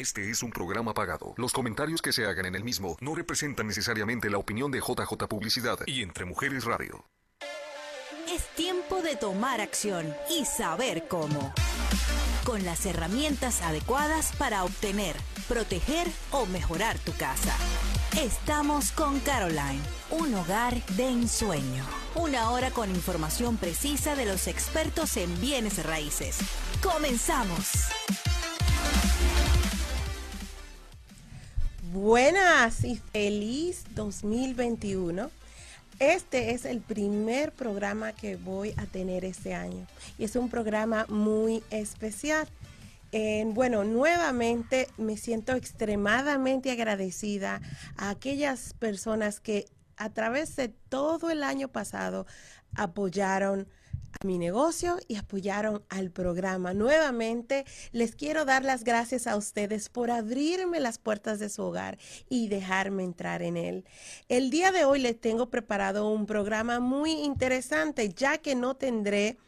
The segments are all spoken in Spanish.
Este es un programa pagado. Los comentarios que se hagan en el mismo no representan necesariamente la opinión de JJ Publicidad y Entre Mujeres Radio. Es tiempo de tomar acción y saber cómo. Con las herramientas adecuadas para obtener, proteger o mejorar tu casa. Estamos con Caroline, un hogar de ensueño. Una hora con información precisa de los expertos en bienes raíces. Comenzamos. Buenas y feliz 2021. Este es el primer programa que voy a tener este año y es un programa muy especial. bueno, nuevamente me siento extremadamente agradecida a aquellas personas que a través de todo el año pasado apoyaron a mi negocio y apoyaron al programa. Nuevamente, les quiero dar las gracias a ustedes por abrirme las puertas de su hogar y dejarme entrar en él. El día de hoy les tengo preparado un programa muy interesante, ya que no tendré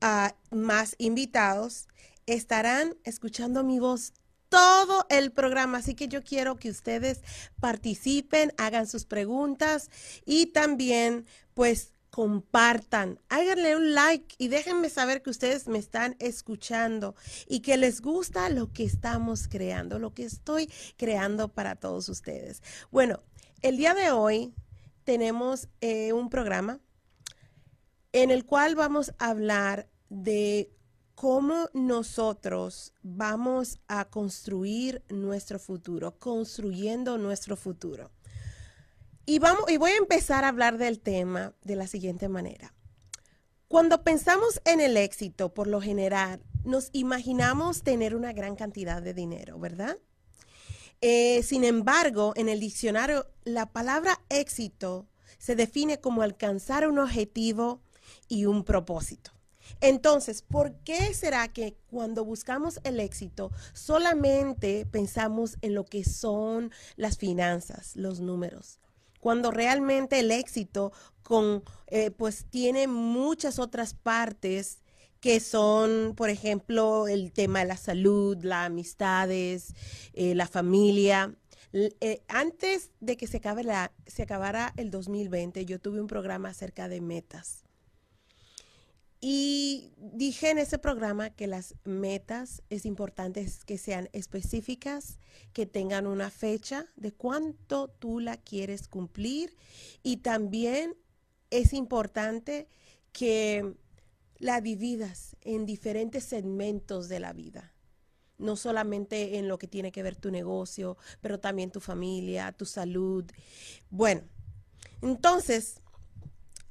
a más invitados. Estarán escuchando mi voz todo el programa. Así que yo quiero que ustedes participen, hagan sus preguntas y también pues compartan, háganle un like y déjenme saber que ustedes me están escuchando y que les gusta lo que estamos creando, lo que estoy creando para todos ustedes. Bueno, el día de hoy tenemos eh, un programa en el cual vamos a hablar de cómo nosotros vamos a construir nuestro futuro, construyendo nuestro futuro. Y, voy a empezar a hablar del tema de la siguiente manera. Cuando pensamos en el éxito, por lo general, nos imaginamos tener una gran cantidad de dinero, ¿verdad? Eh, sin embargo, en el diccionario, la palabra éxito se define como alcanzar un objetivo y un propósito. Entonces, ¿por qué será que cuando buscamos el éxito solamente pensamos en lo que son las finanzas, los números? Cuando realmente el éxito con, eh, pues tiene muchas otras partes que son, por ejemplo, el tema de la salud, las amistades, eh, la familia. Eh, antes de que se, acabe la, se acabara el 2020, yo tuve un programa acerca de metas. Y dije en ese programa que las metas es importante que sean específicas, que tengan una fecha de cuánto tú la quieres cumplir y también es importante que la dividas en diferentes segmentos de la vida. No solamente en lo que tiene que ver tu negocio, pero también tu familia, tu salud. Bueno, entonces,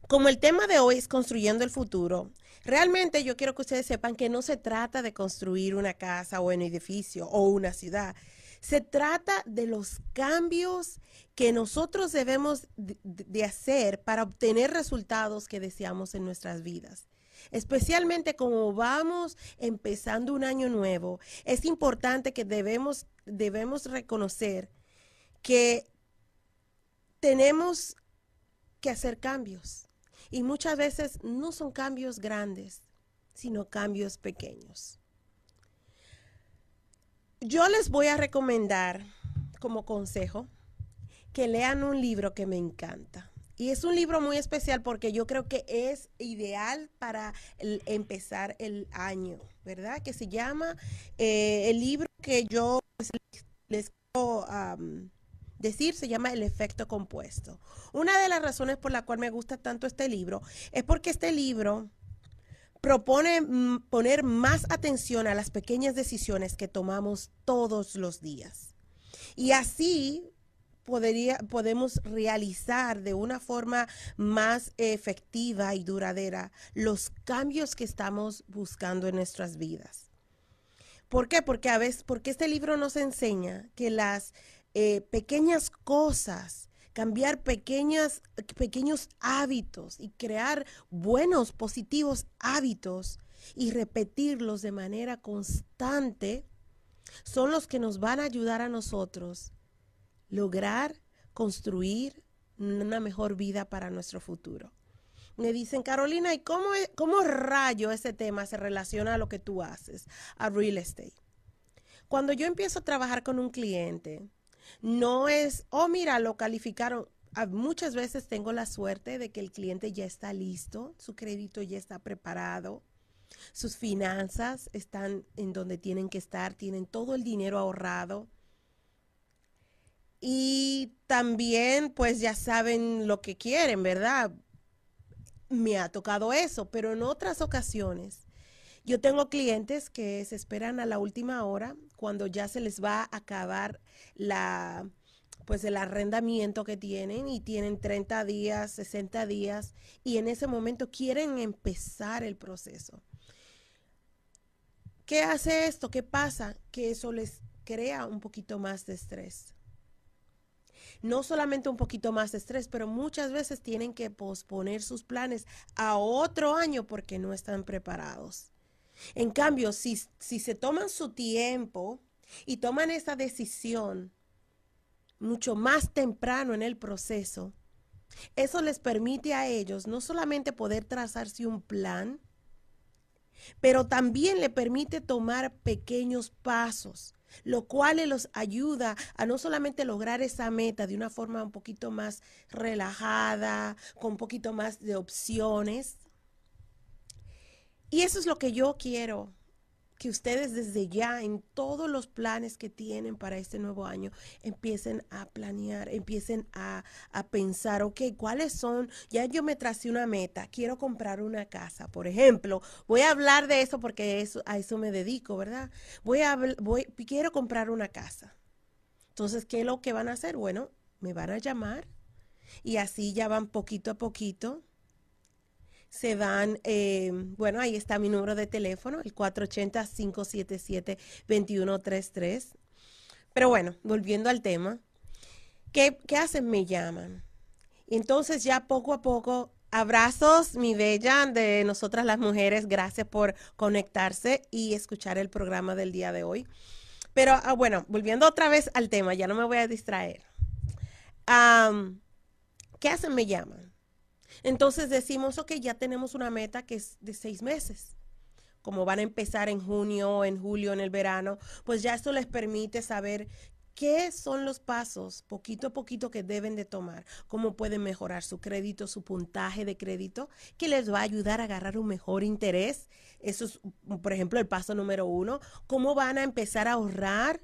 como el tema de hoy es construyendo el futuro, realmente yo quiero que ustedes sepan que no se trata de construir una casa o un edificio o una ciudad. Se trata de los cambios que nosotros debemos de hacer para obtener resultados que deseamos en nuestras vidas. Especialmente como vamos empezando un año nuevo, es importante que debemos, debemos reconocer que tenemos que hacer cambios y muchas veces no son cambios grandes, sino cambios pequeños. Yo les voy a recomendar como consejo que lean un libro que me encanta. Y es un libro muy especial porque yo creo que es ideal para empezar el año, ¿verdad? Que se llama eh, el libro que yo les, quiero decir se llama El efecto compuesto. Una de las razones por la cual me gusta tanto este libro es porque este libro propone mm, poner más atención a las pequeñas decisiones que tomamos todos los días. Y así podemos realizar de una forma más efectiva y duradera los cambios que estamos buscando en nuestras vidas. ¿Por qué? Porque a veces, porque este libro nos enseña que las eh, pequeñas cosas, cambiar pequeñas, pequeños hábitos y crear buenos, positivos hábitos y repetirlos de manera constante, son los que nos van a ayudar a nosotros lograr construir una mejor vida para nuestro futuro. Me dicen, Carolina, ¿y cómo, cómo rayo ese tema se relaciona a lo que tú haces, a real estate? Cuando yo empiezo a trabajar con un cliente, no es, oh, mira, lo calificaron. Muchas veces tengo la suerte de que el cliente ya está listo, su crédito ya está preparado, sus finanzas están en donde tienen que estar, tienen todo el dinero ahorrado. Y también pues ya saben lo que quieren, ¿verdad? Me ha tocado eso, pero en otras ocasiones yo tengo clientes que se esperan a la última hora cuando ya se les va a acabar la pues el arrendamiento que tienen y tienen 30 días, 60 días y en ese momento quieren empezar el proceso. ¿Qué hace esto? ¿Qué pasa? Que eso les crea un poquito más de estrés. No solamente un poquito más de estrés, pero muchas veces tienen que posponer sus planes a otro año porque no están preparados. En cambio, si, si se toman su tiempo y toman esa decisión mucho más temprano en el proceso, eso les permite a ellos no solamente poder trazarse un plan, pero también le permite tomar pequeños pasos, lo cual los ayuda a no solamente lograr esa meta de una forma un poquito más relajada, con un poquito más de opciones, y eso es lo que yo quiero, que ustedes desde ya en todos los planes que tienen para este nuevo año empiecen a planear, empiecen a, pensar, ok, ¿cuáles son? Ya yo me tracé una meta, quiero comprar una casa, por ejemplo. Voy a hablar de eso porque eso, a eso me dedico, ¿verdad? Voy a, voy, quiero comprar una casa. Entonces, ¿qué es lo que van a hacer? Bueno, me van a llamar y así ya van poquito a poquito se dan, eh, bueno, ahí está mi número de teléfono, el 480-577-2133. Pero bueno, volviendo al tema, ¿qué, ¿qué hacen? Me llaman. Entonces ya poco a poco, abrazos, mi bella, de nosotras las mujeres, gracias por conectarse y escuchar el programa del día de hoy. Pero ah, bueno, volviendo otra vez al tema, ya no me voy a distraer. ¿Qué hacen? Me llaman. Entonces decimos, ok, ya tenemos una meta que es de seis meses. Como van a empezar en junio, en julio, en el verano, pues ya esto les permite saber qué son los pasos poquito a poquito que deben de tomar, cómo pueden mejorar su crédito, su puntaje de crédito, que les va a ayudar a agarrar un mejor interés. Eso es, por ejemplo, el paso número uno, cómo van a empezar a ahorrar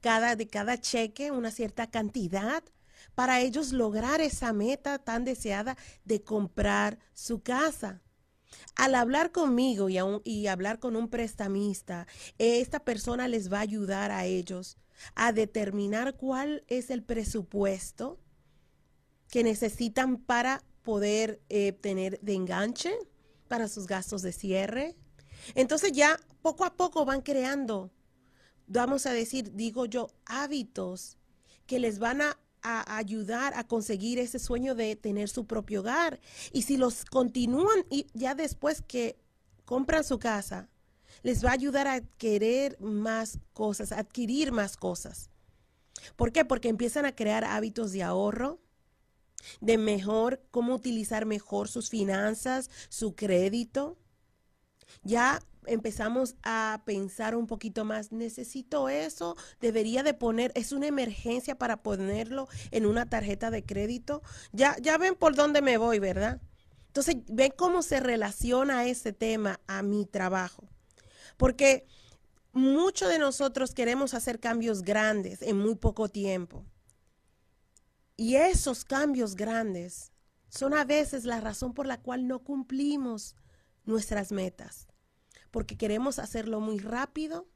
cada, de cada cheque una cierta cantidad para ellos lograr esa meta tan deseada de comprar su casa. Al hablar conmigo y, y, hablar con un prestamista, esta persona les va a ayudar a ellos a determinar cuál es el presupuesto que necesitan para poder eh, tener de enganche para sus gastos de cierre. Entonces ya poco a poco van creando, vamos a decir, digo yo, hábitos que les van a a ayudar a conseguir ese sueño de tener su propio hogar. Y si los continúan y ya después que compran su casa, les va a ayudar a querer más cosas, a adquirir más cosas. ¿Por qué? Porque empiezan a crear hábitos de ahorro, de mejor, cómo utilizar mejor sus finanzas, su crédito. Ya empezamos a pensar un poquito más, necesito eso, debería de poner, es una emergencia para ponerlo en una tarjeta de crédito. Ya, ya ven por dónde me voy, ¿verdad? Entonces, ven cómo se relaciona ese tema a mi trabajo. Porque muchos de nosotros queremos hacer cambios grandes en muy poco tiempo. Y esos cambios grandes son a veces la razón por la cual no cumplimos nuestras metas porque queremos hacerlo muy rápido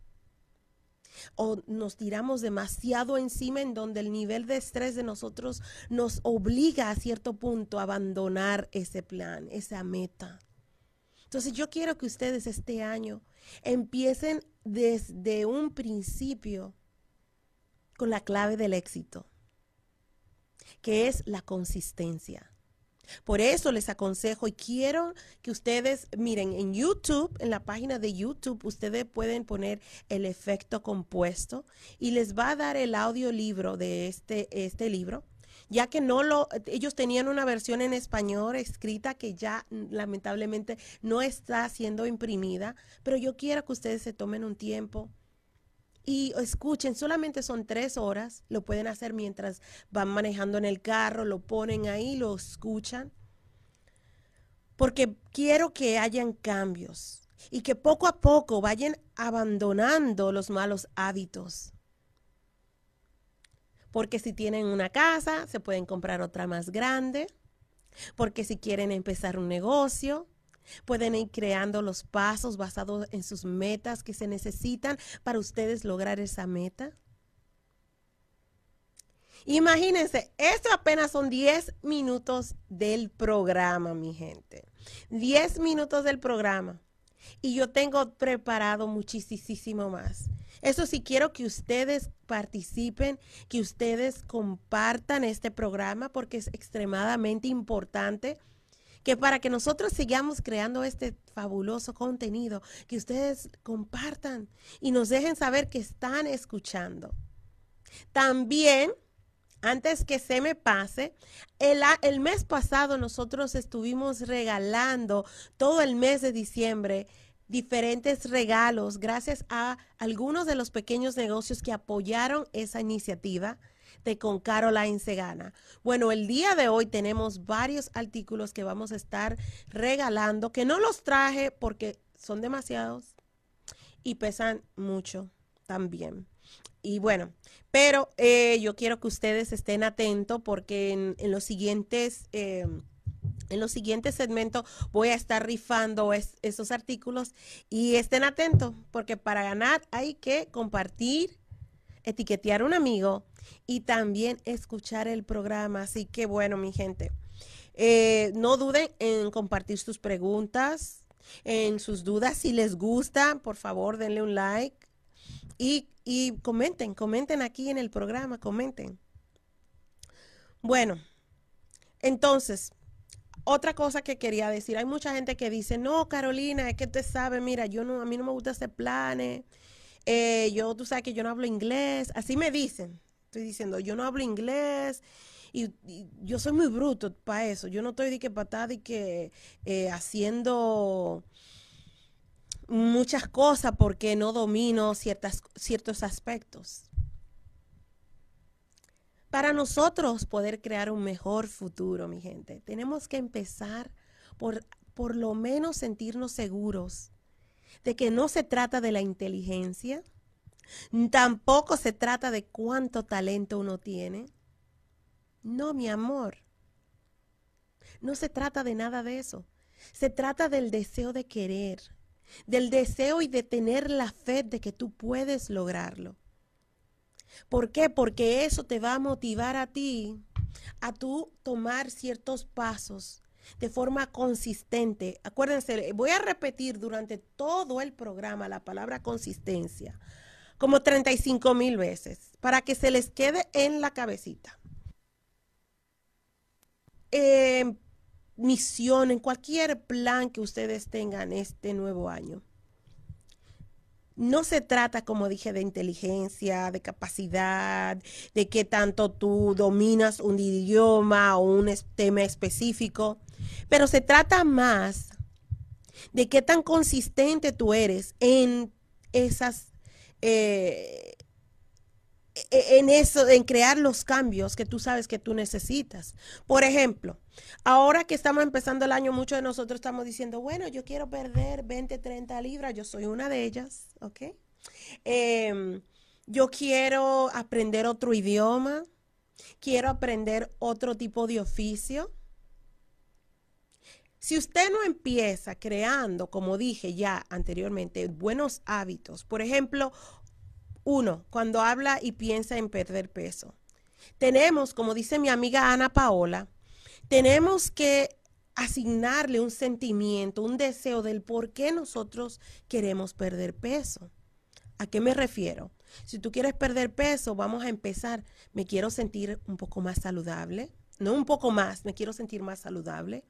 o nos tiramos demasiado encima en donde el nivel de estrés de nosotros nos obliga a cierto punto a abandonar ese plan, esa meta. Entonces yo quiero que ustedes este año empiecen desde un principio con la clave del éxito, que es la consistencia. Por eso les aconsejo y quiero que ustedes miren en YouTube, en la página de YouTube, ustedes pueden poner el efecto compuesto y les va a dar el audiolibro de este, este libro. Ya que no lo, ellos tenían una versión en español escrita que ya lamentablemente no está siendo imprimida, pero yo quiero que ustedes se tomen un tiempo y escuchen, solamente son tres horas, lo pueden hacer mientras van manejando en el carro, lo ponen ahí, lo escuchan, porque quiero que hayan cambios y que poco a poco vayan abandonando los malos hábitos. Porque si tienen una casa, se pueden comprar otra más grande. Porque si quieren empezar un negocio, pueden ir creando los pasos basados en sus metas que se necesitan para ustedes lograr esa meta. Imagínense, esto apenas son 10 minutos del programa, mi gente. 10 minutos del programa. Y yo tengo preparado muchísimo más. Eso sí, quiero que ustedes participen, que ustedes compartan este programa porque es extremadamente importante que para que nosotros sigamos creando este fabuloso contenido, que ustedes compartan y nos dejen saber que están escuchando. También, antes que se me pase, el, el mes pasado nosotros estuvimos regalando todo el mes de diciembre diferentes regalos gracias a algunos de los pequeños negocios que apoyaron esa iniciativa Con Caroline Segana. Bueno, el día de hoy tenemos varios artículos que vamos a estar regalando, que no los traje porque son demasiados y pesan mucho también. Y bueno, pero eh, yo quiero que ustedes estén atentos porque en, los siguientes... Eh, en los siguientes segmentos voy a estar rifando esos artículos y estén atentos porque para ganar hay que compartir, etiquetear a un amigo y también escuchar el programa. Así que bueno, mi gente, eh, no duden en compartir sus preguntas, en sus dudas. Si les gusta, por favor, denle un like y, y comenten, comenten aquí en el programa, comenten. Bueno, entonces, otra cosa que quería decir, hay mucha gente que dice, no, Carolina, es que te sabe, mira, yo no, a mí no me gusta hacer planes, eh, yo, tú sabes que yo no hablo inglés, así me dicen, estoy diciendo, yo no hablo inglés y, yo soy muy bruto para eso, yo no estoy de que patada y que eh, haciendo muchas cosas porque no domino ciertas, ciertos aspectos. Para nosotros poder crear un mejor futuro, mi gente, tenemos que empezar por por lo menos sentirnos seguros de que no se trata de la inteligencia, tampoco se trata de cuánto talento uno tiene. No, mi amor. No se trata de nada de eso. Se trata del deseo de querer, del deseo y de tener la fe de que tú puedes lograrlo. ¿Por qué? Porque eso te va a motivar a ti a tú tomar ciertos pasos de forma consistente. Acuérdense, voy a repetir durante todo el programa la palabra consistencia como 35 mil veces para que se les quede en la cabecita. Eh, misión, en cualquier plan que ustedes tengan este nuevo año no se trata, como dije, de inteligencia, de capacidad, de qué tanto tú dominas un idioma o un tema específico, pero se trata más de qué tan consistente tú eres en esas eh, e-, en eso, en crear los cambios que tú sabes que tú necesitas. Por ejemplo, ahora que estamos empezando el año, muchos de nosotros estamos diciendo, bueno, yo quiero perder 20, 30 libras, yo soy una de ellas, ¿ok? Em, yo quiero aprender otro idioma, quiero aprender otro tipo de oficio. Si usted no empieza creando, como dije ya anteriormente, buenos hábitos, por ejemplo, uno, cuando habla y piensa en perder peso. Tenemos, como dice mi amiga Ana Paola, tenemos que asignarle un sentimiento, un deseo del por qué nosotros queremos perder peso. ¿A qué me refiero? Si tú quieres perder peso, vamos a empezar. Me quiero sentir un poco más saludable. No un poco más, me quiero sentir más saludable.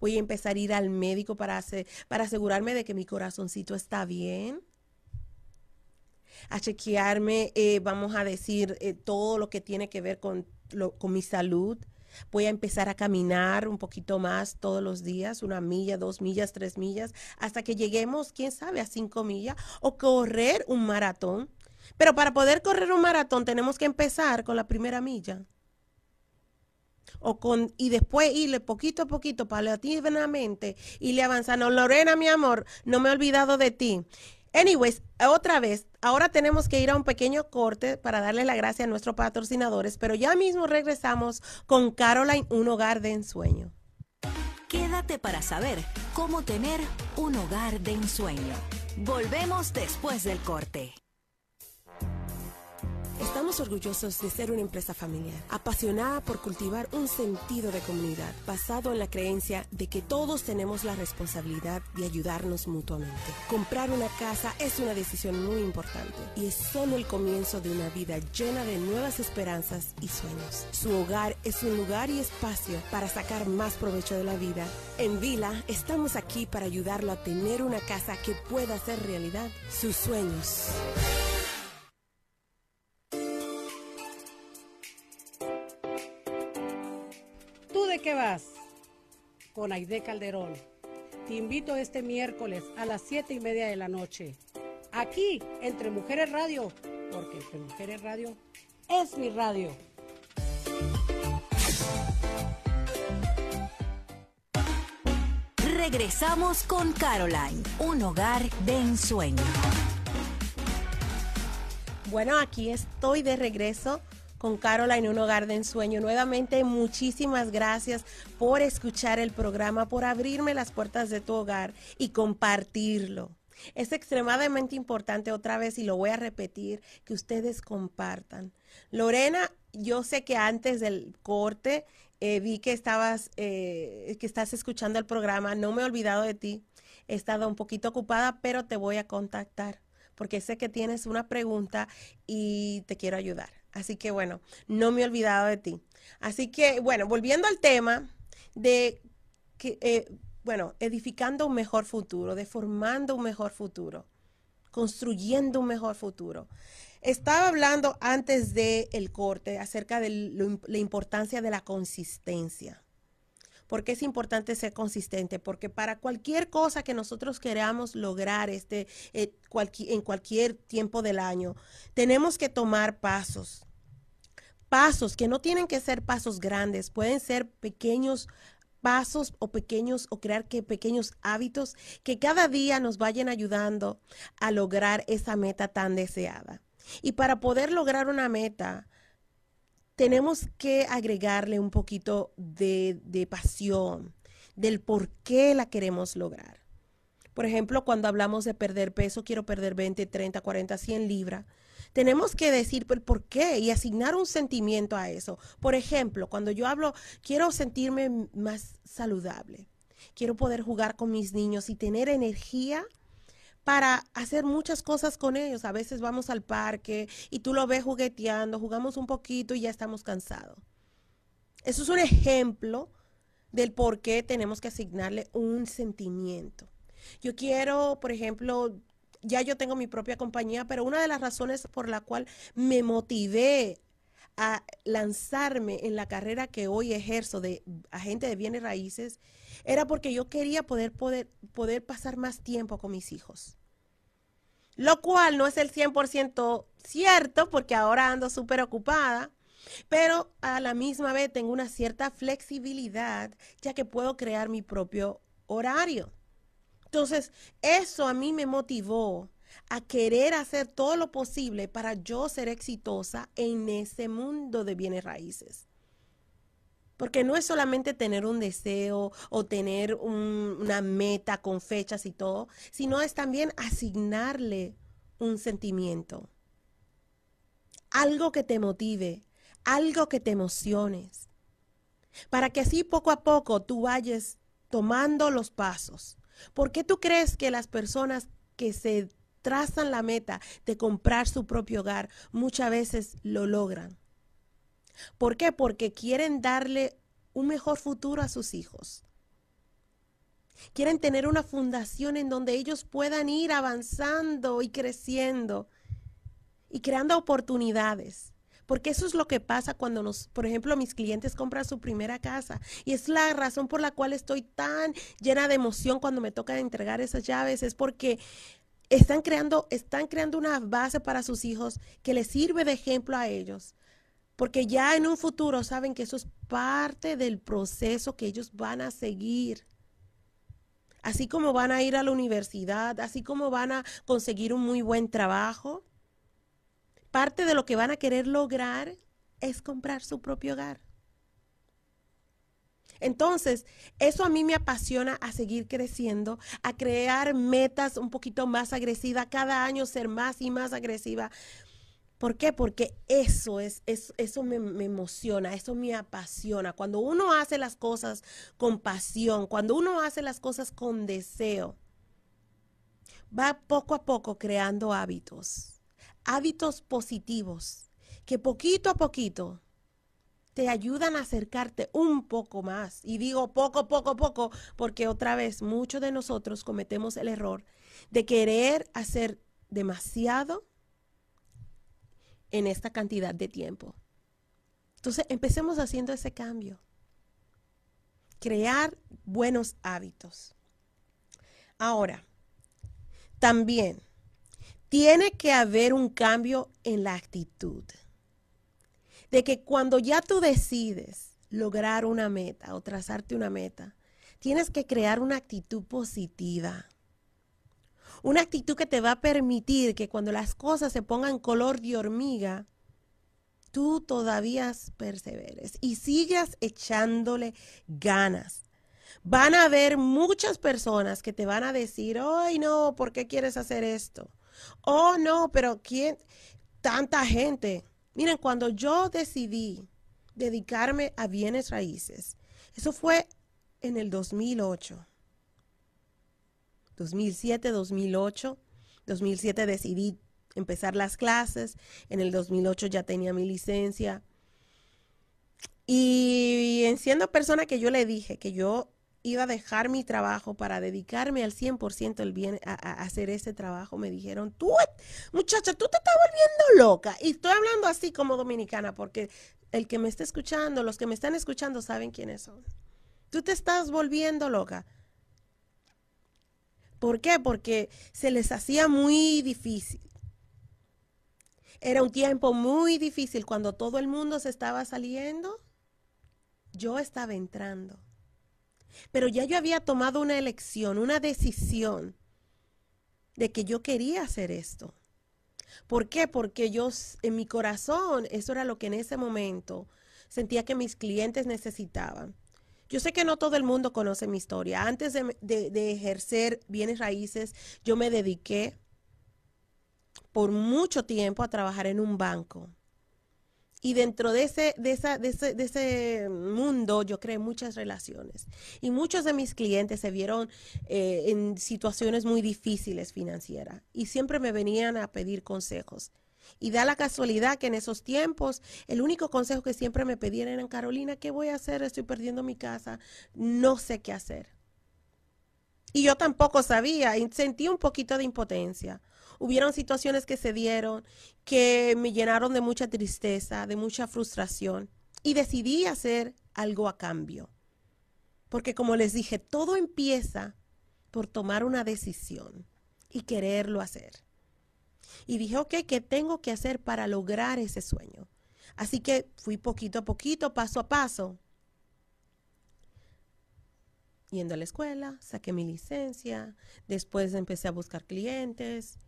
Voy a empezar a ir al médico para, para asegurarme de que mi corazoncito está bien a chequearme, eh, vamos a decir, eh, todo lo que tiene que ver con, con mi salud. Voy a empezar a caminar un poquito más todos los días, una milla, dos millas, tres millas, hasta que lleguemos, quién sabe, a cinco millas, o correr un maratón. Pero para poder correr un maratón tenemos que empezar con la primera milla. O con, y después irle poquito a poquito, paulatinamente, irle avanzando. Lorena, mi amor, no me he olvidado de ti. Anyways, otra vez, ahora tenemos que ir a un pequeño corte para darle la gracia a nuestros patrocinadores, pero ya mismo regresamos con Caroline, un hogar de ensueño. Quédate para saber cómo tener un hogar de ensueño. Volvemos después del corte. Estamos orgullosos de ser una empresa familiar, apasionada por cultivar un sentido de comunidad, basado en la creencia de que todos tenemos la responsabilidad de ayudarnos mutuamente. Comprar una casa es una decisión muy importante y es solo el comienzo de una vida llena de nuevas esperanzas y sueños. Su hogar es un lugar y espacio para sacar más provecho de la vida. En Vila estamos aquí para ayudarlo a tener una casa que pueda hacer realidad sus sueños. Qué vas? Con Aide Calderón. Te invito este miércoles a las 7 y media de la noche. Aquí, entre Mujeres Radio, porque entre Mujeres Radio es mi radio. Regresamos con Caroline, un hogar de ensueño. Bueno, aquí estoy de regreso con Caroline, un hogar de ensueño. Nuevamente, muchísimas gracias por escuchar el programa, por abrirme las puertas de tu hogar y compartirlo. Es extremadamente importante otra vez y lo voy a repetir, que ustedes compartan. Lorena, yo sé que antes del corte eh, vi que estabas, eh, que estás escuchando el programa. No me he olvidado de ti. He estado un poquito ocupada, pero te voy a contactar porque sé que tienes una pregunta y te quiero ayudar. Así que bueno, no me he olvidado de ti. Así que bueno, volviendo al tema de que, eh, bueno, edificando un mejor futuro, de formando un mejor futuro, construyendo un mejor futuro. Estaba hablando antes del el corte acerca de la importancia de la consistencia. ¿Por qué es importante ser consistente? Porque para cualquier cosa que nosotros queramos lograr este, eh, en cualquier tiempo del año, tenemos que tomar pasos. Pasos que no tienen que ser pasos grandes, pueden ser pequeños pasos o pequeños o crear que pequeños hábitos que cada día nos vayan ayudando a lograr esa meta tan deseada. Y para poder lograr una meta, tenemos que agregarle un poquito de, pasión, del por qué la queremos lograr. Por ejemplo, cuando hablamos de perder peso, quiero perder 20, 30, 40, 100 libras. Tenemos que decir el por qué y asignar un sentimiento a eso. Por ejemplo, cuando yo hablo, quiero sentirme más saludable. Quiero poder jugar con mis niños y tener energía para hacer muchas cosas con ellos. A veces vamos al parque y tú lo ves jugueteando, jugamos un poquito y ya estamos cansados. Eso es un ejemplo del por qué tenemos que asignarle un sentimiento. Yo quiero, por ejemplo, ya yo tengo mi propia compañía, pero una de las razones por la cual me motivé a lanzarme en la carrera que hoy ejerzo de agente de bienes raíces era porque yo quería poder, poder, poder pasar más tiempo con mis hijos. Lo cual no es el 100% cierto porque ahora ando súper ocupada, pero a la misma vez tengo una cierta flexibilidad ya que puedo crear mi propio horario. Entonces, eso a mí me motivó a querer hacer todo lo posible para yo ser exitosa en ese mundo de bienes raíces. Porque no es solamente tener un deseo o tener una meta con fechas y todo, sino es también asignarle un sentimiento. Algo que te motive, algo que te emociones. Para que así poco a poco tú vayas tomando los pasos. ¿Por qué tú crees que las personas que se trazan la meta de comprar su propio hogar muchas veces lo logran? ¿Por qué? Porque quieren darle un mejor futuro a sus hijos. Quieren tener una fundación en donde ellos puedan ir avanzando y creciendo y creando oportunidades. Porque eso es lo que pasa cuando nos, por ejemplo, mis clientes compran su primera casa. Y es la razón por la cual estoy tan llena de emoción cuando me toca entregar esas llaves. Es porque están creando, están creando una base para sus hijos que les sirve de ejemplo a ellos. Porque ya en un futuro saben que eso es parte del proceso que ellos van a seguir. Así como van a ir a la universidad, así como van a conseguir un muy buen trabajo, parte de lo que van a querer lograr es comprar su propio hogar. Entonces, eso a mí me apasiona a seguir creciendo, a crear metas un poquito más agresivas, cada año ser más y más agresiva. ¿Por qué? Porque eso es, eso me, me, emociona, eso me apasiona. Cuando uno hace las cosas con pasión, cuando uno hace las cosas con deseo, va poco a poco creando hábitos, hábitos positivos, que poquito a poquito te ayudan a acercarte un poco más. Y digo poco, poco, poco, porque otra vez muchos de nosotros cometemos el error de querer hacer demasiado en esta cantidad de tiempo. Entonces, empecemos haciendo ese cambio. Crear buenos hábitos. Ahora, también tiene que haber un cambio en la actitud de que cuando ya tú decides lograr una meta o trazarte una meta, tienes que crear una actitud positiva. Una actitud que te va a permitir que cuando las cosas se pongan color de hormiga, tú todavía perseveres y sigas echándole ganas. Van a haber muchas personas que te van a decir, ay no, ¿por qué quieres hacer esto? Oh no, pero ¿quién? Tanta gente. Miren, cuando yo decidí dedicarme a bienes raíces, eso fue en el 2008. 2007, 2008. 2007 decidí empezar las clases. En el 2008 ya tenía mi licencia. Y siendo persona que yo le dije que yo iba a dejar mi trabajo para dedicarme al 100% el bien a, hacer ese trabajo, me dijeron, tú, muchacha, tú te estás volviendo loca. Y estoy hablando así como dominicana, porque el que me está escuchando, los que me están escuchando saben quiénes son. Tú te estás volviendo loca. ¿Por qué? Porque se les hacía muy difícil. Era un tiempo muy difícil cuando todo el mundo se estaba saliendo. Yo estaba entrando. Pero ya yo había tomado una elección, una decisión de que yo quería hacer esto. ¿Por qué? Porque yo en mi corazón, eso era lo que en ese momento sentía que mis clientes necesitaban. Yo sé que no todo el mundo conoce mi historia. Antes de, ejercer bienes raíces, yo me dediqué por mucho tiempo a trabajar en un banco. Y dentro de ese, de, esa, de, ese, de ese mundo yo creé muchas relaciones. Y muchos de mis clientes se vieron eh, en situaciones muy difíciles financieras. Y siempre me venían a pedir consejos. Y da la casualidad que en esos tiempos el único consejo que siempre me pedían era, Carolina, ¿qué voy a hacer? Estoy perdiendo mi casa. No sé qué hacer. Y yo tampoco sabía sentí un poquito de impotencia hubieron situaciones que se dieron que me llenaron de mucha tristeza, de mucha frustración y decidí hacer algo a cambio. Porque como les dije, todo empieza por tomar una decisión y quererlo hacer. Y dije, ok, ¿qué tengo que hacer para lograr ese sueño? Así que fui poquito a poquito, paso a paso, yendo a la escuela, saqué mi licencia, después empecé a buscar clientes,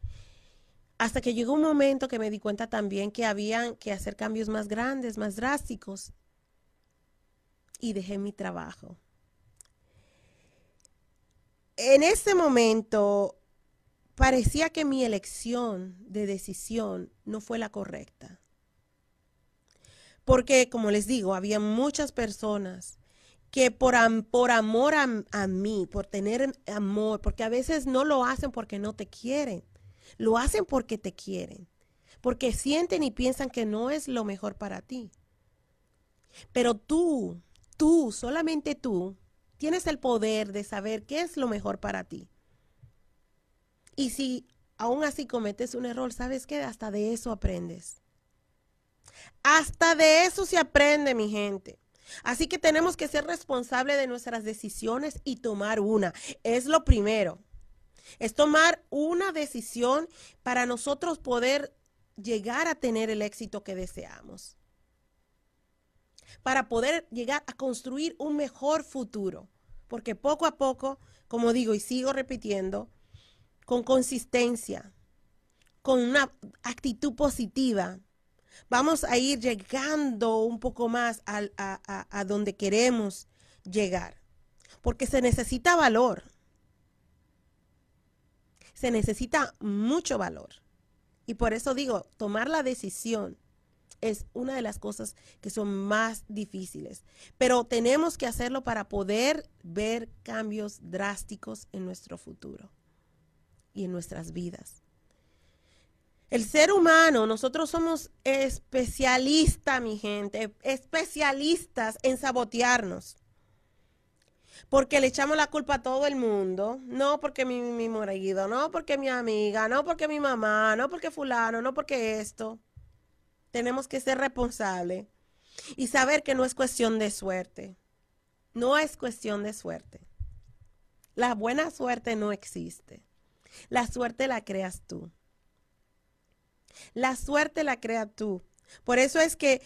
hasta que llegó un momento que me di cuenta también que habían que hacer cambios más grandes, más drásticos. Y dejé mi trabajo. En ese momento parecía que mi elección de decisión no fue la correcta. Porque, como les digo, había muchas personas que por, amor a mí, por tener amor, porque a veces no lo hacen porque no te quieren lo hacen porque te quieren, porque sienten y piensan que no es lo mejor para ti. Pero tú, tú, solamente tú, tienes el poder de saber qué es lo mejor para ti. Y si aún así cometes un error, ¿sabes qué? Hasta de eso aprendes. Hasta de eso se aprende, mi gente. Así que tenemos que ser responsables de nuestras decisiones y tomar una. Es lo primero. Es tomar una decisión para nosotros poder llegar a tener el éxito que deseamos. Para poder llegar a construir un mejor futuro. Porque poco a poco, como digo y sigo repitiendo, con consistencia, con una actitud positiva, vamos a ir llegando un poco más a, donde queremos llegar. Porque se necesita valor. Se necesita mucho valor. Y por eso digo, tomar la decisión es una de las cosas que son más difíciles. Pero tenemos que hacerlo para poder ver cambios drásticos en nuestro futuro y en nuestras vidas. El ser humano, nosotros somos especialistas, mi gente, especialistas en sabotearnos. Porque le echamos la culpa a todo el mundo. No porque mi, mi marido, no porque mi amiga, no porque mi mamá, no porque fulano, no porque esto. Tenemos que ser responsables y saber que no es cuestión de suerte. No es cuestión de suerte. La buena suerte no existe. La suerte la creas tú. La suerte la creas tú. Por eso es que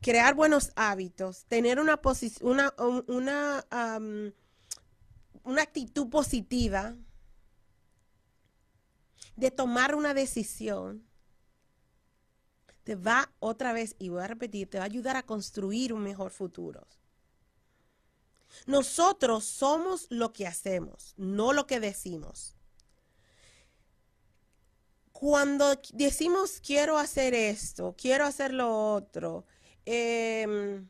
crear buenos hábitos, tener una, una, una, actitud positiva de tomar una decisión, te va otra vez, y voy a repetir, te va a ayudar a construir un mejor futuro. Nosotros somos lo que hacemos, no lo que decimos cuando decimos quiero hacer esto, quiero hacer lo otro, em,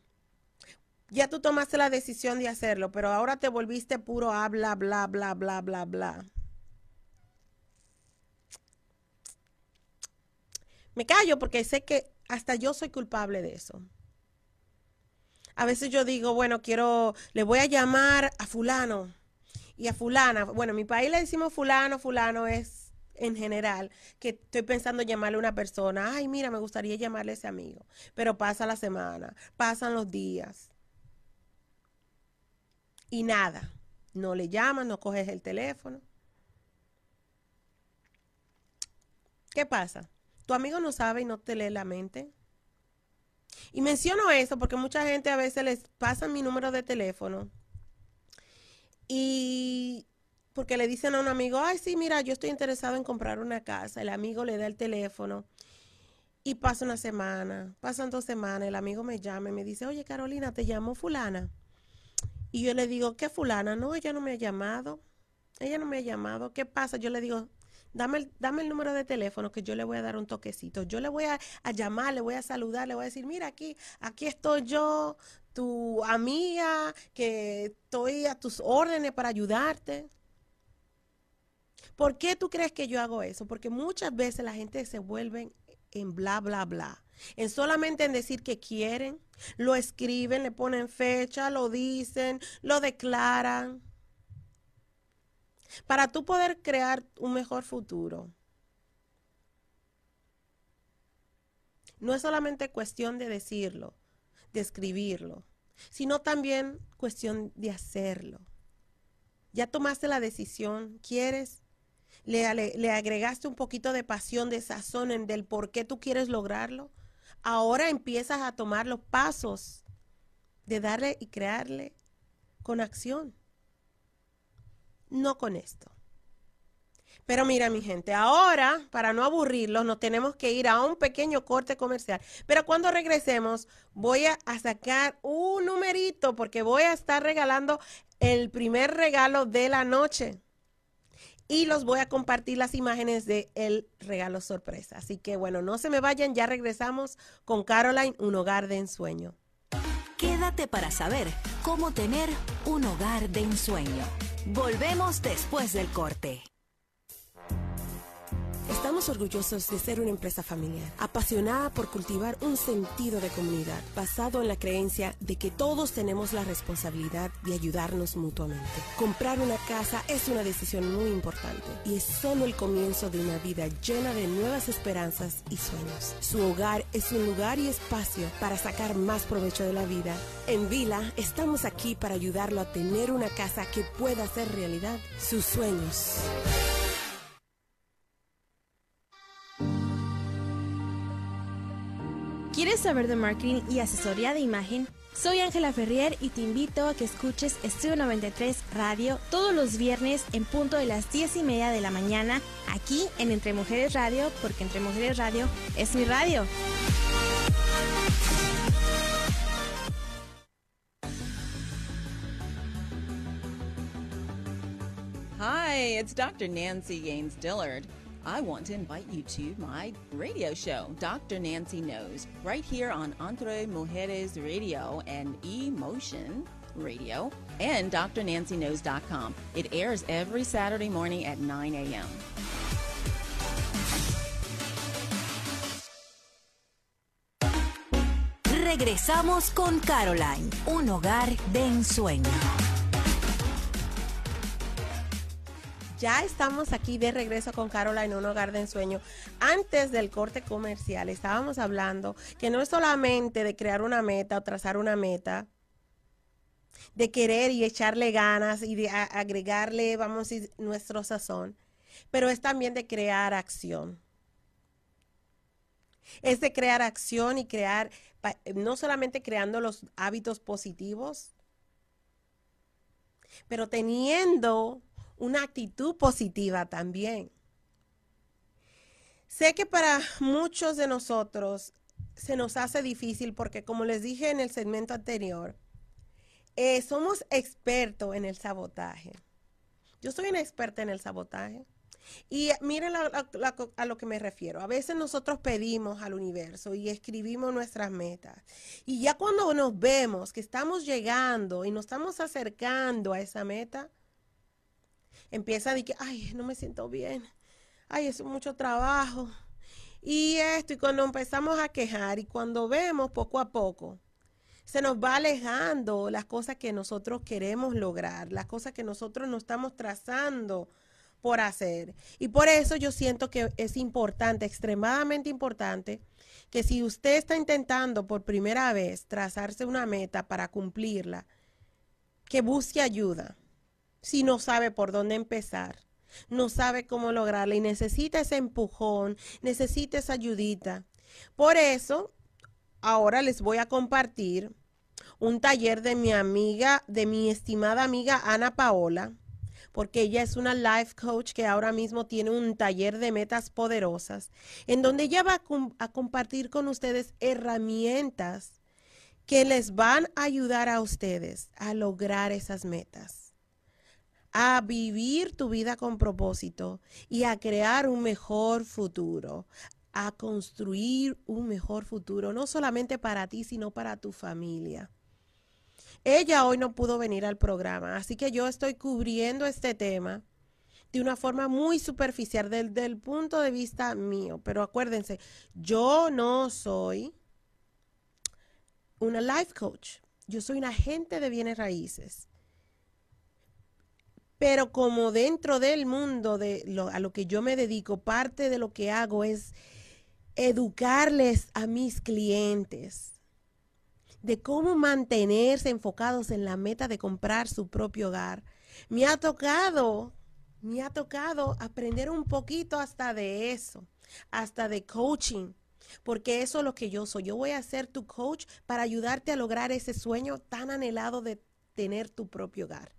ya tú tomaste la decisión de hacerlo, pero ahora te volviste puro habla, bla, bla, bla, bla, bla. Me callo porque sé que hasta yo soy culpable de eso. A veces yo digo, bueno, quiero, le voy a llamar a fulano y a fulana. Bueno, en mi país le decimos fulano, fulano es en general que estoy pensando llamarle a una persona, ay, mira, me gustaría llamarle a ese amigo, pero pasa la semana, pasan los días y nada, no le llamas, no coges el teléfono. ¿Qué pasa? Tu amigo no sabe y no te lee la mente. Y menciono eso porque mucha gente a veces les pasa mi número de teléfono y porque le dicen a un amigo, ay, sí, mira, yo estoy interesado en comprar una casa. El amigo le da el teléfono y pasa una semana, pasan dos semanas, el amigo me llama y me dice, oye, Carolina, te llamo fulana. Y yo le digo, ¿qué fulana? No, ella no me ha llamado. Ella no me ha llamado. ¿Qué pasa? Yo le digo, dame el, dame el número de teléfono que yo le voy a dar un toquecito. Yo le voy a, a, llamar, le voy a saludar, le voy a decir, mira aquí, aquí estoy yo, tu amiga, que estoy a tus órdenes para ayudarte. ¿Por qué tú crees que yo hago eso? Porque muchas veces la gente se vuelve en bla, bla, bla. En solamente en decir que quieren, lo escriben, le ponen fecha, lo dicen, lo declaran. Para tú poder crear un mejor futuro, no es solamente cuestión de decirlo, de escribirlo, sino también cuestión de hacerlo. Ya tomaste la decisión, quieres, le, agregaste un poquito de pasión, de sazón en del por qué tú quieres lograrlo, ahora empiezas a tomar los pasos de darle y crearle con acción, no con esto. Pero mira, mi gente, ahora, para no aburrirlos, nos tenemos que ir a un pequeño corte comercial. Pero cuando regresemos, voy a, sacar un numerito porque voy a estar regalando el primer regalo de la noche y los voy a compartir las imágenes de el regalo sorpresa. Así que bueno, no se me vayan, ya regresamos con Caroline, un hogar de ensueño. Quédate para saber cómo tener un hogar de ensueño. Volvemos después del corte. Estamos orgullosos de ser una empresa familiar, apasionada por cultivar un sentido de comunidad, basado en la creencia de que todos tenemos la responsabilidad de ayudarnos mutuamente. Comprar una casa es una decisión muy importante y es solo el comienzo de una vida llena de nuevas esperanzas y sueños. Su hogar es un lugar y espacio para sacar más provecho de la vida. En Vila estamos aquí para ayudarlo a tener una casa que pueda hacer realidad sus sueños. ¿Quieres saber de marketing y asesoría de imagen? Soy Ángela Ferrier y te invito a que escuches Estudio 93 Radio todos los viernes en punto de las 10 y media de la mañana aquí en Entre Mujeres Radio, porque Entre Mujeres Radio es mi radio. Hi, it's Dr. Nancy Gaines Dillard. I want to invite you to my radio show, Dr. Nancy Knows, right here on Entre Mujeres Radio and Emotion Radio and drnancyknows.com. It airs every Saturday morning at 9 a.m. Regresamos con Caroline, un hogar de ensueño. Ya estamos aquí de regreso con Caroline, un hogar de ensueño. Antes del corte comercial estábamos hablando que no es solamente de crear una meta o trazar una meta, de querer y echarle ganas y de agregarle, vamos a decir, nuestro sazón, pero es también de crear acción. Es de crear acción y crear, no solamente creando los hábitos positivos, pero teniendo una actitud positiva también. Sé que para muchos de nosotros se nos hace difícil porque como les dije en el segmento anterior, eh, somos expertos en el sabotaje. Yo soy una experta en el sabotaje. Y miren a lo que me refiero. A veces nosotros pedimos al universo y escribimos nuestras metas. Y ya cuando nos vemos que estamos llegando y nos estamos acercando a esa meta, empieza a decir, ay, no me siento bien, ay, es mucho trabajo. Y esto, y cuando empezamos a quejar y cuando vemos poco a poco, se nos va alejando las cosas que nosotros queremos lograr, las cosas que nosotros nos estamos trazando por hacer. Y por eso yo siento que es importante, extremadamente importante, que si usted está intentando por primera vez trazarse una meta para cumplirla, que busque ayuda si no sabe por dónde empezar, no sabe cómo lograrla y necesita ese empujón, necesita esa ayudita. Por eso, ahora les voy a compartir un taller de mi amiga, de mi estimada amiga Ana Paola, porque ella es una life coach que ahora mismo tiene un taller de metas poderosas, en donde ella va a, a compartir con ustedes herramientas que les van a ayudar a ustedes a lograr esas metas a vivir tu vida con propósito y a crear un mejor futuro, a construir un mejor futuro, no solamente para ti, sino para tu familia. Ella hoy no pudo venir al programa, así que yo estoy cubriendo este tema de una forma muy superficial desde el punto de vista mío. Pero acuérdense, yo no soy una life coach, yo soy un agente de bienes raíces. Pero como dentro del mundo de lo, a lo que yo me dedico, parte de lo que hago es educarles a mis clientes de cómo mantenerse enfocados en la meta de comprar su propio hogar. Me ha tocado, me ha tocado aprender un poquito hasta de eso, hasta de coaching, porque eso es lo que yo soy. Yo voy a ser tu coach para ayudarte a lograr ese sueño tan anhelado de tener tu propio hogar.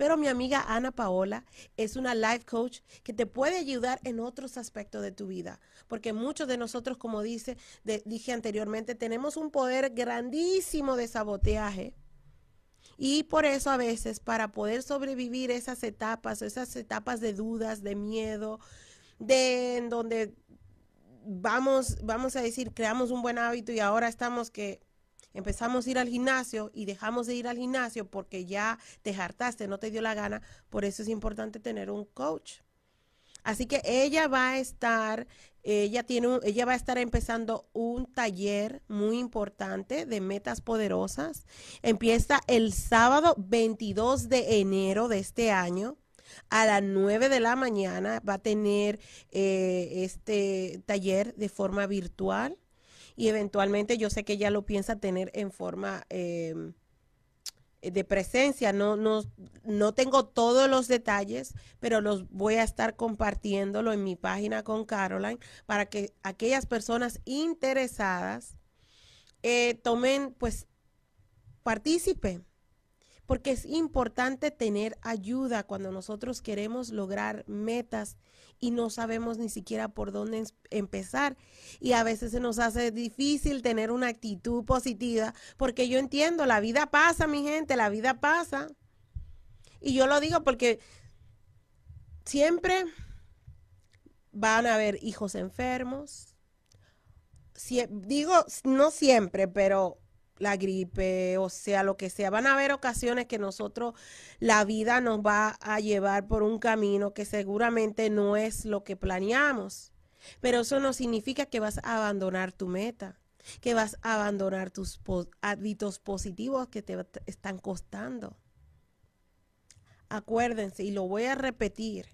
Pero mi amiga Ana Paola es una life coach que te puede ayudar en otros aspectos de tu vida. Porque muchos de nosotros, como dice, dije anteriormente, tenemos un poder grandísimo de saboteaje. Y por eso a veces, para poder sobrevivir esas etapas, esas etapas de dudas, de miedo, de donde vamos, vamos a decir, creamos un buen hábito y ahora estamos que empezamos a ir al gimnasio y dejamos de ir al gimnasio porque ya te hartaste, no te dio la gana, por eso es importante tener un coach. Así que ella va a estar, ella tiene, ella va a estar empezando un taller muy importante de metas poderosas. Empieza el sábado 22 de enero de este año a las 9 de la mañana. Va a tener eh, este taller de forma virtual y eventualmente yo sé que ella lo piensa tener en forma em, de presencia. No, no, no tengo todos los detalles, pero los voy a estar compartiéndolo en mi página con Caroline para que aquellas personas interesadas eh, tomen, pues, partícipe porque es importante tener ayuda cuando nosotros queremos lograr metas y no sabemos ni siquiera por dónde empezar. Y a veces se nos hace difícil tener una actitud positiva, porque yo entiendo, la vida pasa, mi gente, la vida pasa. Y yo lo digo porque siempre van a haber hijos enfermos. digo, no siempre, pero la gripe, o sea, lo que sea. Van a haber ocasiones que nosotros, la vida nos va a llevar por un camino que seguramente no es lo que planeamos. Pero eso no significa que vas a abandonar tu meta, que vas a abandonar tus hábitos positivos que te están costando. Acuérdense, y lo voy a repetir,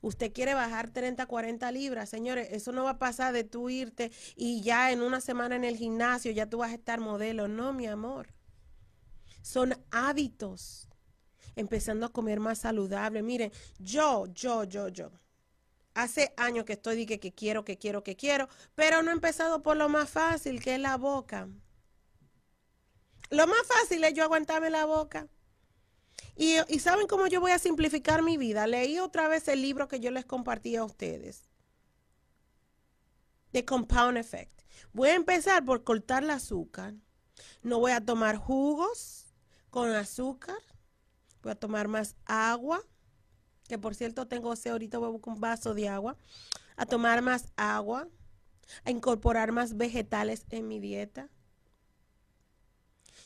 Usted quiere bajar 30, 40 libras, señores, eso no va a pasar de tú irte y ya en una semana en el gimnasio ya tú vas a estar modelo. No, mi amor. Son hábitos. Empezando a comer más saludable. Miren, yo, yo, yo, yo. Hace años que estoy diciendo que quiero, que quiero, que quiero, pero no he empezado por lo más fácil, que es la boca. Lo más fácil es yo aguantarme la boca. Y, saben cómo yo voy a simplificar mi vida. Leí otra vez el libro que yo les compartí a ustedes. The Compound Effect. Voy a empezar por cortar el azúcar. No voy a tomar jugos con azúcar. Voy a tomar más agua. Que por cierto tengo ese ahorita voy a buscar un vaso de agua. A tomar más agua. A incorporar más vegetales en mi dieta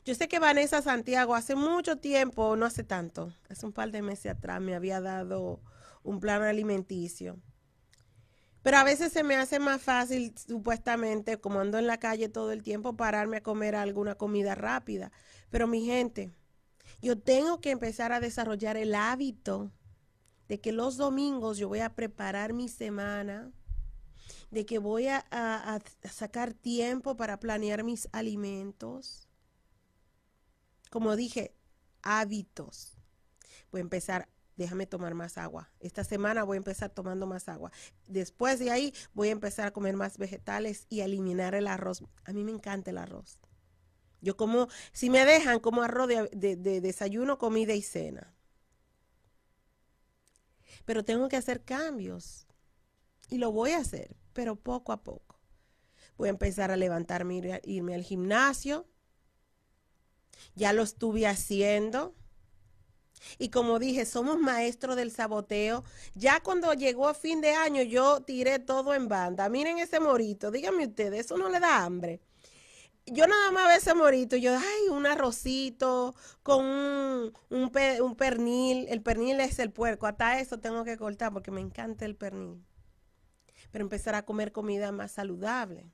yo sé que Vanessa Santiago hace mucho tiempo, no hace tanto, hace un par de meses atrás me había dado un plan alimenticio. Pero a veces se me hace más fácil, supuestamente, como ando en la calle todo el tiempo, pararme a comer alguna comida rápida. Pero mi gente, yo tengo que empezar a desarrollar el hábito de que los domingos yo voy a preparar mi semana, de que voy a, a sacar tiempo para planear mis alimentos como dije, hábitos. Voy a empezar, déjame tomar más agua. Esta semana voy a empezar tomando más agua. Después de ahí voy a empezar a comer más vegetales y a eliminar el arroz. A mí me encanta el arroz. Yo como, si me dejan, como arroz de, de desayuno, comida y cena. Pero tengo que hacer cambios. Y lo voy a hacer, pero poco a poco. Voy a empezar a levantarme, irme al gimnasio ya lo estuve haciendo. Y como dije, somos maestros del saboteo. Ya cuando llegó a fin de año, yo tiré todo en banda. Miren ese morito, díganme ustedes, eso no le da hambre. Yo nada más veo ese morito, yo, ay, un arrocito con un, un pernil. El pernil es el puerco, hasta eso tengo que cortar porque me encanta el pernil. Pero empezar a comer comida más saludable.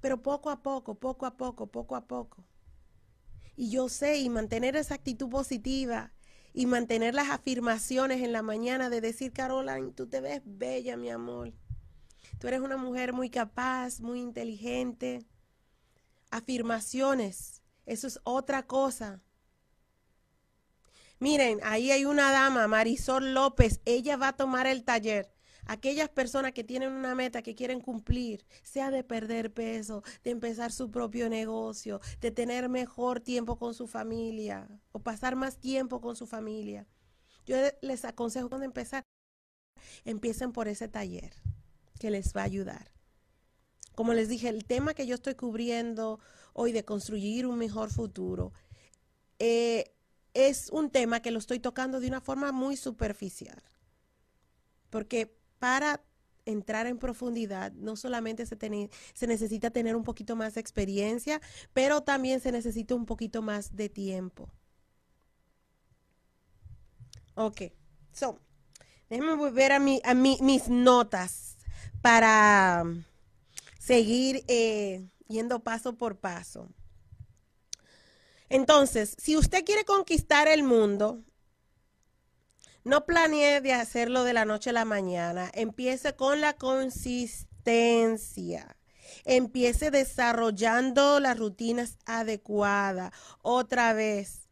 Pero poco a poco, poco a poco, poco a poco. Y yo sé, y mantener esa actitud positiva y mantener las afirmaciones en la mañana de decir, Caroline, tú te ves bella, mi amor. Tú eres una mujer muy capaz, muy inteligente. Afirmaciones, eso es otra cosa. Miren, ahí hay una dama, Marisol López, ella va a tomar el taller aquellas personas que tienen una meta que quieren cumplir, sea de perder peso, de empezar su propio negocio, de tener mejor tiempo con su familia o pasar más tiempo con su familia. Yo les aconsejo cuando empezar, empiecen por ese taller que les va a ayudar. Como les dije, el tema que yo estoy cubriendo hoy de construir un mejor futuro eh, es un tema que lo estoy tocando de una forma muy superficial. Porque para entrar en profundidad, no solamente se, se, necesita tener un poquito más de experiencia, pero también se necesita un poquito más de tiempo. Ok, so, déjenme volver a, mi, a mis notas para seguir eh, yendo paso por paso. Entonces, si usted quiere conquistar el mundo, no planee de hacerlo de la noche a la mañana. Empiece con la consistencia. Empiece desarrollando las rutinas adecuadas. Otra vez,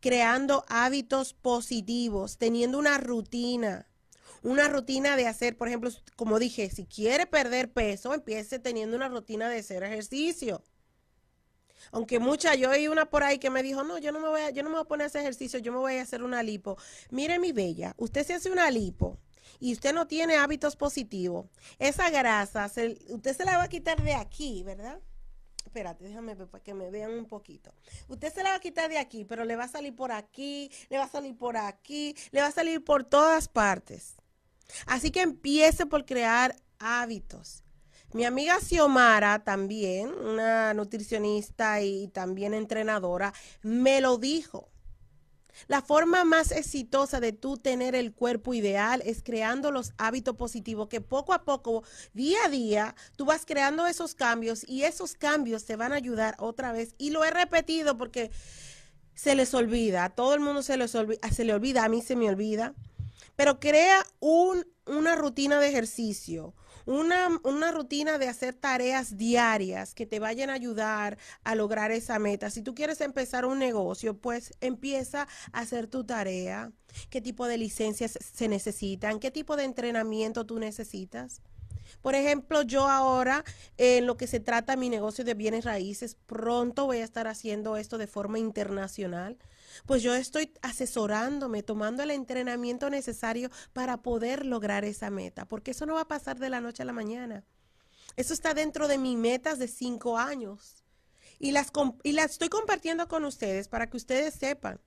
creando hábitos positivos, teniendo una rutina. Una rutina de hacer, por ejemplo, como dije, si quiere perder peso, empiece teniendo una rutina de hacer ejercicio. Aunque mucha, yo oí una por ahí que me dijo, no, yo no me voy a, yo no me voy a poner ese ejercicio, yo me voy a hacer una lipo. Mire mi bella, usted se hace una lipo y usted no tiene hábitos positivos, esa grasa, usted se la va a quitar de aquí, ¿verdad? Espérate, déjame para que me vean un poquito. Usted se la va a quitar de aquí, pero le va a salir por aquí, le va a salir por aquí, le va a salir por todas partes. Así que empiece por crear hábitos. Mi amiga Xiomara también, una nutricionista y también entrenadora, me lo dijo. La forma más exitosa de tú tener el cuerpo ideal es creando los hábitos positivos que poco a poco, día a día, tú vas creando esos cambios y esos cambios te van a ayudar otra vez. Y lo he repetido porque se les olvida, a todo el mundo se les olvida, se le olvida, a mí se me olvida. Pero crea un, una rutina de ejercicio, una, rutina de hacer tareas diarias que te vayan a ayudar a lograr esa meta. Si tú quieres empezar un negocio, pues empieza a hacer tu tarea. ¿Qué tipo de licencias se necesitan? ¿Qué tipo de entrenamiento tú necesitas? Por ejemplo, yo ahora, en lo que se trata mi negocio de bienes raíces, pronto voy a estar haciendo esto de forma internacional pues yo estoy asesorándome, tomando el entrenamiento necesario para poder lograr esa meta, porque eso no va a pasar de la noche a la mañana. Eso está dentro de mis metas de cinco años. Y las, y las estoy compartiendo con ustedes para que ustedes sepan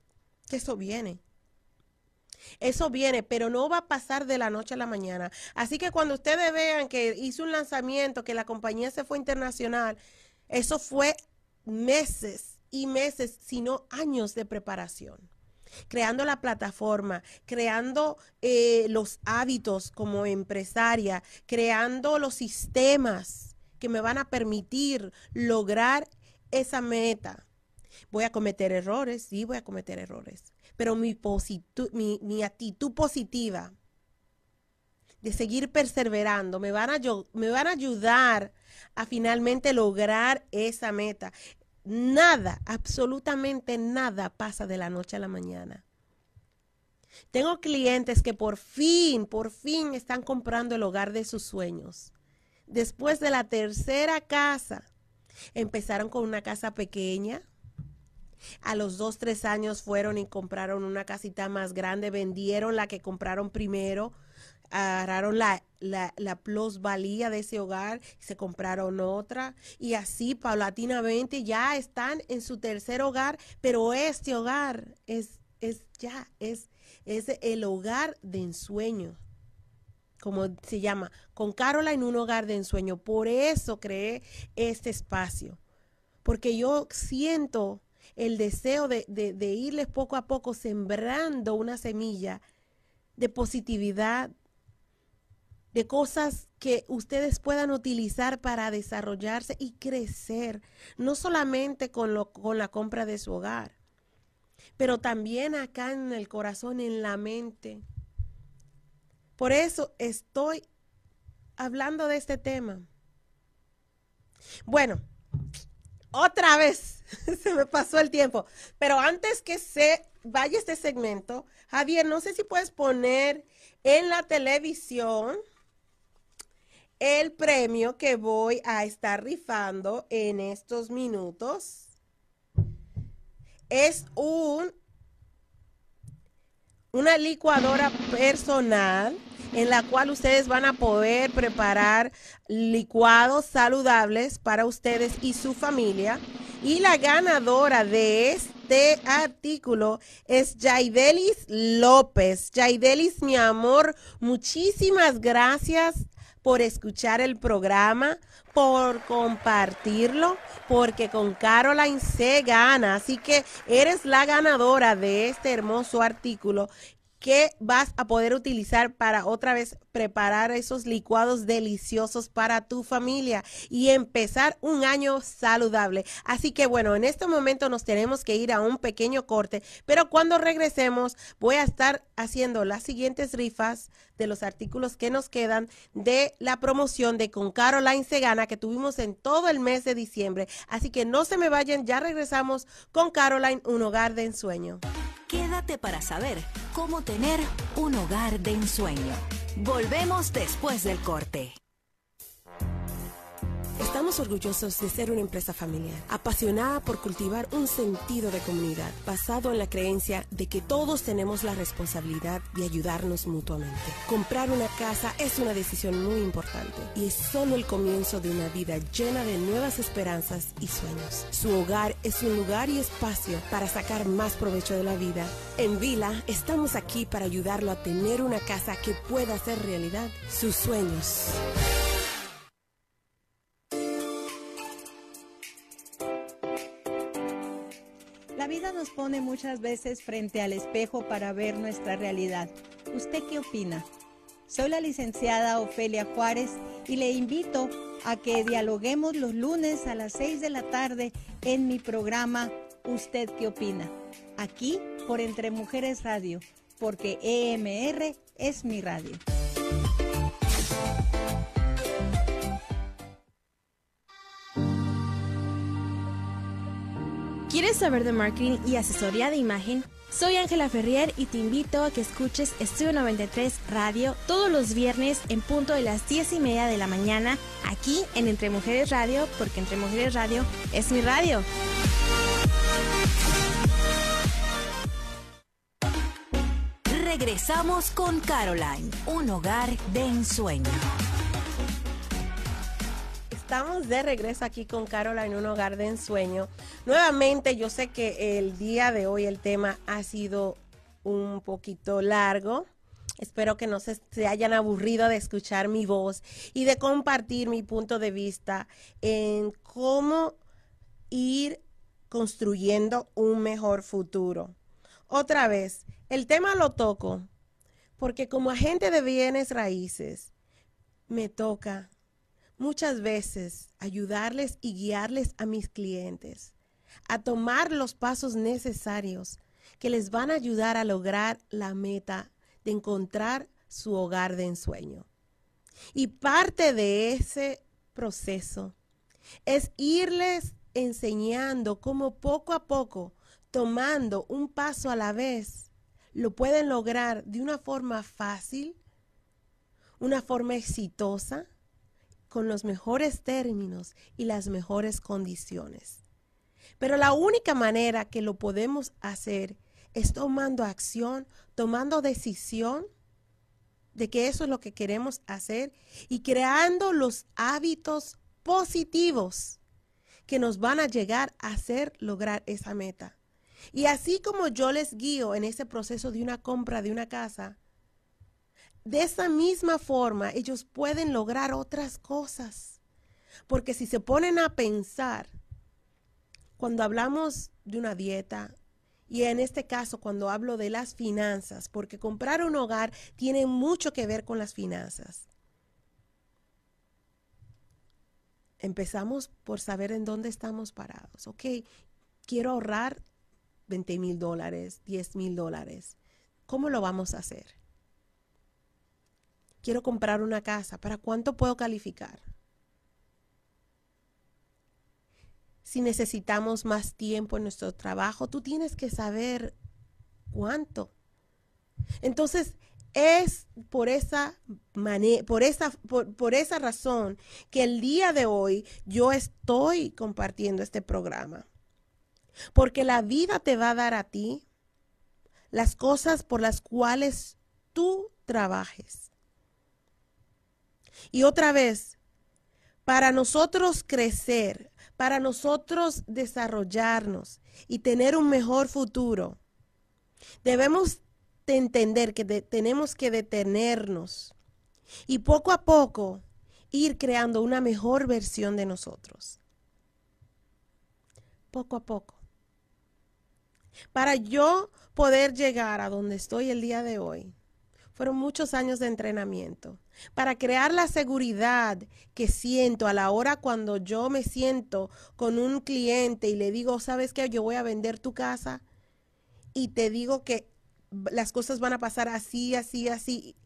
que eso viene. Eso viene, pero no va a pasar de la noche a la mañana. Así que cuando ustedes vean que hizo un lanzamiento, que la compañía se fue internacional, eso fue meses y meses, sino años de preparación. Creando la plataforma, creando eh, los hábitos como empresaria, creando los sistemas que me van a permitir lograr esa meta. Voy a cometer errores, sí, voy a cometer errores, pero mi, mi, mi actitud positiva de seguir perseverando me van, a, me van a ayudar a finalmente lograr esa meta nada, absolutamente nada pasa de la noche a la mañana. Tengo clientes que por fin, por fin están comprando el hogar de sus sueños. Después de la tercera casa, empezaron con una casa pequeña. A los dos, tres años fueron y compraron una casita más grande, vendieron la que compraron primero, agarraron la, la, la, plusvalía de ese hogar, se compraron otra y así paulatinamente ya están en su tercer hogar, pero este hogar es, es ya, es, es el hogar de ensueño, como se llama, con en un hogar de ensueño. Por eso creé este espacio, porque yo siento el deseo de, de, de irles poco a poco sembrando una semilla de positividad, de cosas que ustedes puedan utilizar para desarrollarse y crecer, no solamente con, lo, con la compra de su hogar, pero también acá en el corazón, en la mente. Por eso estoy hablando de este tema. Bueno, otra vez se me pasó el tiempo, pero antes que se vaya este segmento, Javier, no sé si puedes poner en la televisión el premio que voy a estar rifando en estos minutos es un una licuadora personal en la cual ustedes van a poder preparar licuados saludables para ustedes y su familia. Y la ganadora de este artículo es Jaidelis López. Jaidelis, mi amor, muchísimas gracias por escuchar el programa, por compartirlo, porque con Caroline se gana. Así que eres la ganadora de este hermoso artículo que vas a poder utilizar para otra vez preparar esos licuados deliciosos para tu familia y empezar un año saludable. Así que bueno, en este momento nos tenemos que ir a un pequeño corte, pero cuando regresemos voy a estar haciendo las siguientes rifas de los artículos que nos quedan de la promoción de Con Caroline Segana que tuvimos en todo el mes de diciembre. Así que no se me vayan, ya regresamos con Caroline, un hogar de ensueño. Quédate para saber cómo tener un hogar de ensueño. Volvemos después del corte. Estamos orgullosos de ser una empresa familiar, apasionada por cultivar un sentido de comunidad, basado en la creencia de que todos tenemos la responsabilidad de ayudarnos mutuamente. Comprar una casa es una decisión muy importante y es solo el comienzo de una vida llena de nuevas esperanzas y sueños. Su hogar es un lugar y espacio para sacar más provecho de la vida. En Vila estamos aquí para ayudarlo a tener una casa que pueda hacer realidad sus sueños. Pone muchas veces frente al espejo para ver nuestra realidad. ¿Usted qué opina? Soy la licenciada Ofelia Juárez y le invito a que dialoguemos los lunes a las 6 de la tarde en mi programa ¿Usted qué opina? Aquí por Entre Mujeres Radio, porque EMR es mi radio. ¿Quieres saber de marketing y asesoría de imagen? Soy Ángela Ferrier y te invito a que escuches Estudio 93 Radio todos los viernes en punto de las 10 y media de la mañana aquí en Entre Mujeres Radio, porque Entre Mujeres Radio es mi radio. Regresamos con Caroline, un hogar de ensueño. Estamos de regreso aquí con Caroline, un hogar de ensueño. Nuevamente, yo sé que el día de hoy el tema ha sido un poquito largo. Espero que no se, se, hayan aburrido de escuchar mi voz y de compartir mi punto de vista en cómo ir construyendo un mejor futuro. Otra vez, el tema lo toco porque como agente de bienes raíces me toca muchas veces ayudarles y guiarles a mis clientes a tomar los pasos necesarios que les van a ayudar a lograr la meta de encontrar su hogar de ensueño. Y parte de ese proceso es irles enseñando cómo poco a poco, tomando un paso a la vez, lo pueden lograr de una forma fácil, una forma exitosa, con los mejores términos y las mejores condiciones. Pero la única manera que lo podemos hacer es tomando acción, tomando decisión de que eso es lo que queremos hacer y creando los hábitos positivos que nos van a llegar a hacer lograr esa meta. Y así como yo les guío en ese proceso de una compra de una casa, de esa misma forma ellos pueden lograr otras cosas. Porque si se ponen a pensar, cuando hablamos de una dieta, y en este caso cuando hablo de las finanzas, porque comprar un hogar tiene mucho que ver con las finanzas. Empezamos por saber en dónde estamos parados. Ok, quiero ahorrar 20 mil dólares, 10 mil dólares. ¿Cómo lo vamos a hacer? Quiero comprar una casa. ¿Para cuánto puedo calificar? Si necesitamos más tiempo en nuestro trabajo, tú tienes que saber cuánto. Entonces, es por esa por esa por, por, esa razón que el día de hoy yo estoy compartiendo este programa. Porque la vida te va a dar a ti las cosas por las cuales tú trabajes. Y otra vez, para nosotros crecer, para nosotros desarrollarnos y tener un mejor futuro, debemos de entender que tenemos que detenernos y poco a poco ir creando una mejor versión de nosotros. Poco a poco. Para yo poder llegar a donde estoy el día de hoy, fueron muchos años de entrenamiento para crear la seguridad que siento a la hora cuando yo me siento con un cliente y le digo, ¿sabes qué? Yo voy a vender tu casa y te digo que las cosas van a pasar así, así, así.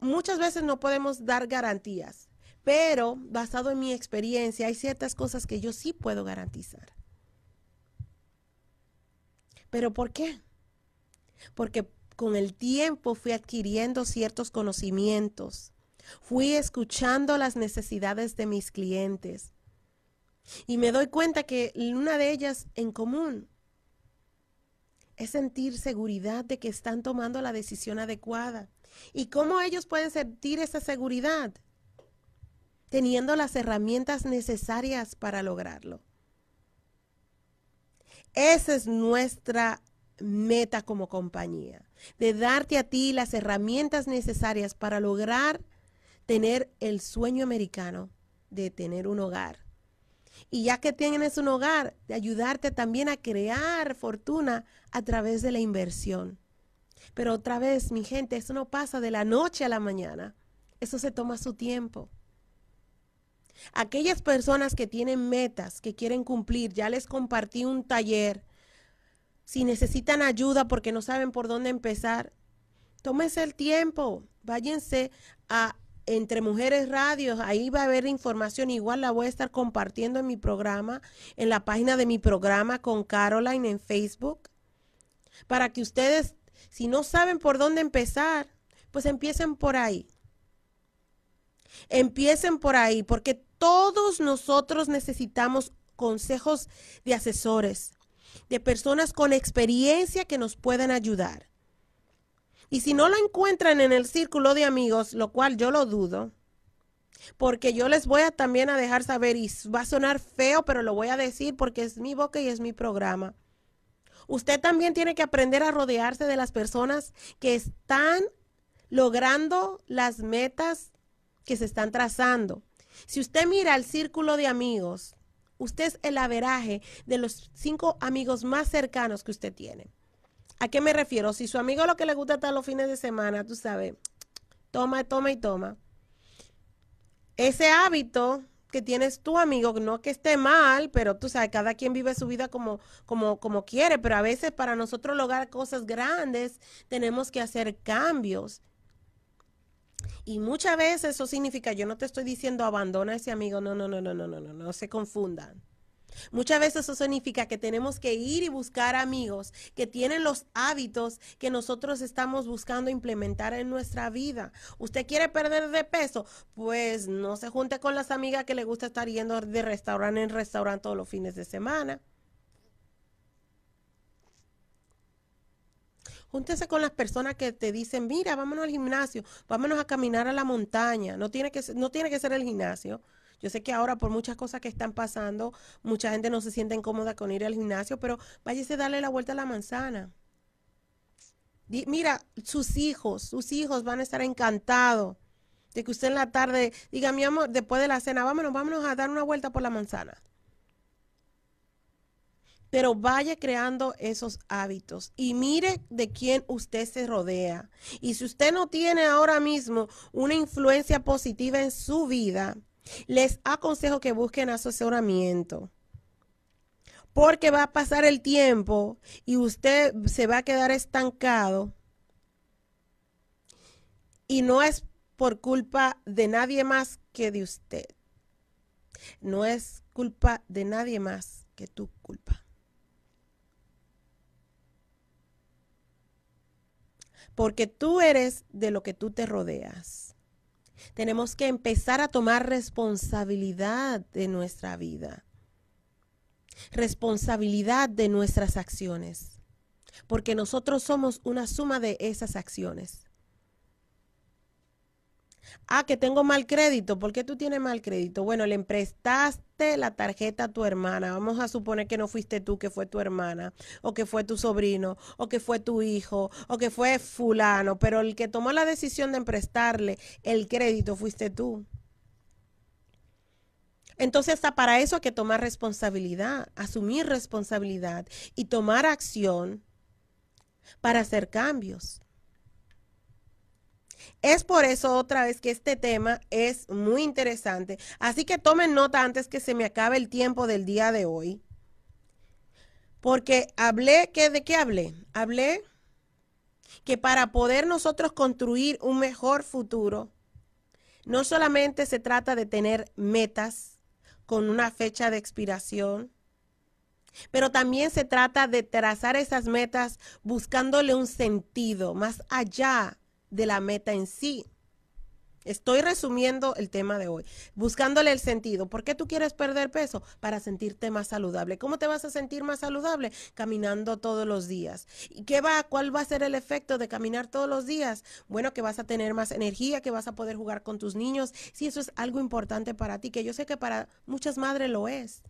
Muchas veces no podemos dar garantías, pero basado en mi experiencia hay ciertas cosas que yo sí puedo garantizar. ¿Pero por qué? Porque con el tiempo fui adquiriendo ciertos conocimientos, fui escuchando las necesidades de mis clientes, Y me doy cuenta que una de ellas en común es sentir seguridad de que están tomando la decisión adecuada. ¿Y cómo ellos pueden sentir esa seguridad? Teniendo las herramientas necesarias para lograrlo. Esa es nuestra meta como compañía, de darte a ti las herramientas necesarias para lograr tener el sueño americano de tener un hogar. Y ya que tienes un hogar, de ayudarte también a crear fortuna a través de la inversión. Pero otra vez, mi gente, eso no pasa de la noche a la mañana. Eso se toma su tiempo. Aquellas personas que tienen metas, que quieren cumplir, ya les compartí un taller. Si necesitan ayuda porque no saben por dónde empezar, tómense el tiempo, váyanse a Entre Mujeres Radios, ahí va a haber información, igual la voy a estar compartiendo en mi programa, en la página de mi programa con Caroline en Facebook, para que ustedes, si no saben por dónde empezar, pues empiecen por ahí. Empiecen por ahí, porque todos nosotros necesitamos consejos de asesores, de personas con experiencia que nos puedan ayudar. Y si no lo encuentran en el círculo de amigos, lo cual yo lo dudo, porque yo les voy a también a dejar saber, y va a sonar feo, pero lo voy a decir porque es mi boca y es mi programa. Usted también tiene que aprender a rodearse de las personas que están logrando las metas que se están trazando. Si usted mira el círculo de amigos, usted es el averaje de los cinco amigos más cercanos que usted tiene. ¿A qué me refiero? Si su amigo lo que le gusta estar los fines de semana, tú sabes, toma, toma y toma. Ese hábito que tienes tu amigo, no que esté mal, pero tú sabes, cada quien vive su vida como, como, como quiere, pero a veces para nosotros lograr cosas grandes tenemos que hacer cambios. Y muchas veces eso significa, yo no te estoy diciendo abandona a ese amigo, no, no, no, no, no, no, no, no se confundan. Muchas veces eso significa que tenemos que ir y buscar amigos que tienen los hábitos que nosotros estamos buscando implementar en nuestra vida. ¿Usted quiere perder de peso? Pues no se junte con las amigas que le gusta estar yendo de restaurante en restaurante todos los fines de semana. Júntese con las personas que te dicen, mira, vámonos al gimnasio, vámonos a caminar a la montaña. No tiene que, no tiene que ser el gimnasio. Yo sé que ahora por muchas cosas que están pasando, mucha gente no se siente incómoda con ir al gimnasio, pero váyase a darle la vuelta a la manzana. mira, sus hijos, sus hijos van a estar encantados de que usted en la tarde diga, mi amor, después de la cena, vámonos, vámonos a dar una vuelta por la manzana pero vaya creando esos hábitos y mire de quién usted se rodea. Y si usted no tiene ahora mismo una influencia positiva en su vida, les aconsejo que busquen asesoramiento. Porque va a pasar el tiempo y usted se va a quedar estancado. Y no es por culpa de nadie más que de usted. No es culpa de nadie más que tu culpa. porque tú eres de lo que tú te rodeas. Tenemos que empezar a tomar responsabilidad de nuestra vida, responsabilidad de nuestras acciones, porque nosotros somos una suma de esas acciones. Ah, que tengo mal crédito. ¿Por qué tú tienes mal crédito? Bueno, le prestaste la tarjeta a tu hermana. Vamos a suponer que no fuiste tú, que fue tu hermana, o que fue tu sobrino, o que fue tu hijo, o que fue fulano. Pero el que tomó la decisión de prestarle el crédito fuiste tú. Entonces, hasta para eso hay que tomar responsabilidad, asumir responsabilidad y tomar acción para hacer cambios. Es por eso otra vez que este tema es muy interesante. Así que tomen nota antes que se me acabe el tiempo del día de hoy. Porque hablé, ¿qué, ¿de qué hablé? Hablé que para poder nosotros construir un mejor futuro, no solamente se trata de tener metas con una fecha de expiración, pero también se trata de trazar esas metas buscándole un sentido más allá de la meta en sí. Estoy resumiendo el tema de hoy, buscándole el sentido. ¿Por qué tú quieres perder peso? Para sentirte más saludable. ¿Cómo te vas a sentir más saludable? Caminando todos los días. ¿Y qué va? ¿Cuál va a ser el efecto de caminar todos los días? Bueno, que vas a tener más energía, que vas a poder jugar con tus niños. Si eso es algo importante para ti, que yo sé que para muchas madres lo es.